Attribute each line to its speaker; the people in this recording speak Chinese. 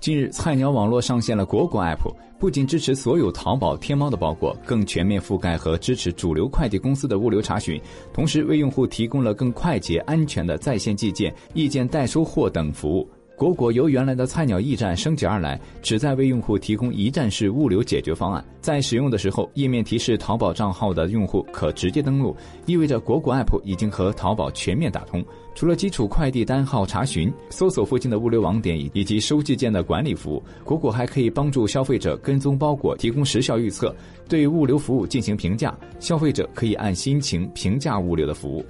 Speaker 1: 近日，菜鸟网络上线了果果 App，不仅支持所有淘宝、天猫的包裹，更全面覆盖和支持主流快递公司的物流查询，同时为用户提供了更快捷、安全的在线寄件、意见代收货等服务。果果由原来的菜鸟驿站升级而来，旨在为用户提供一站式物流解决方案。在使用的时候，页面提示淘宝账号的用户可直接登录，意味着果果 App 已经和淘宝全面打通。除了基础快递单号查询、搜索附近的物流网点以及收寄件的管理服务，果果还可以帮助消费者跟踪包裹，提供时效预测，对物流服务进行评价。消费者可以按心情评价物流的服务。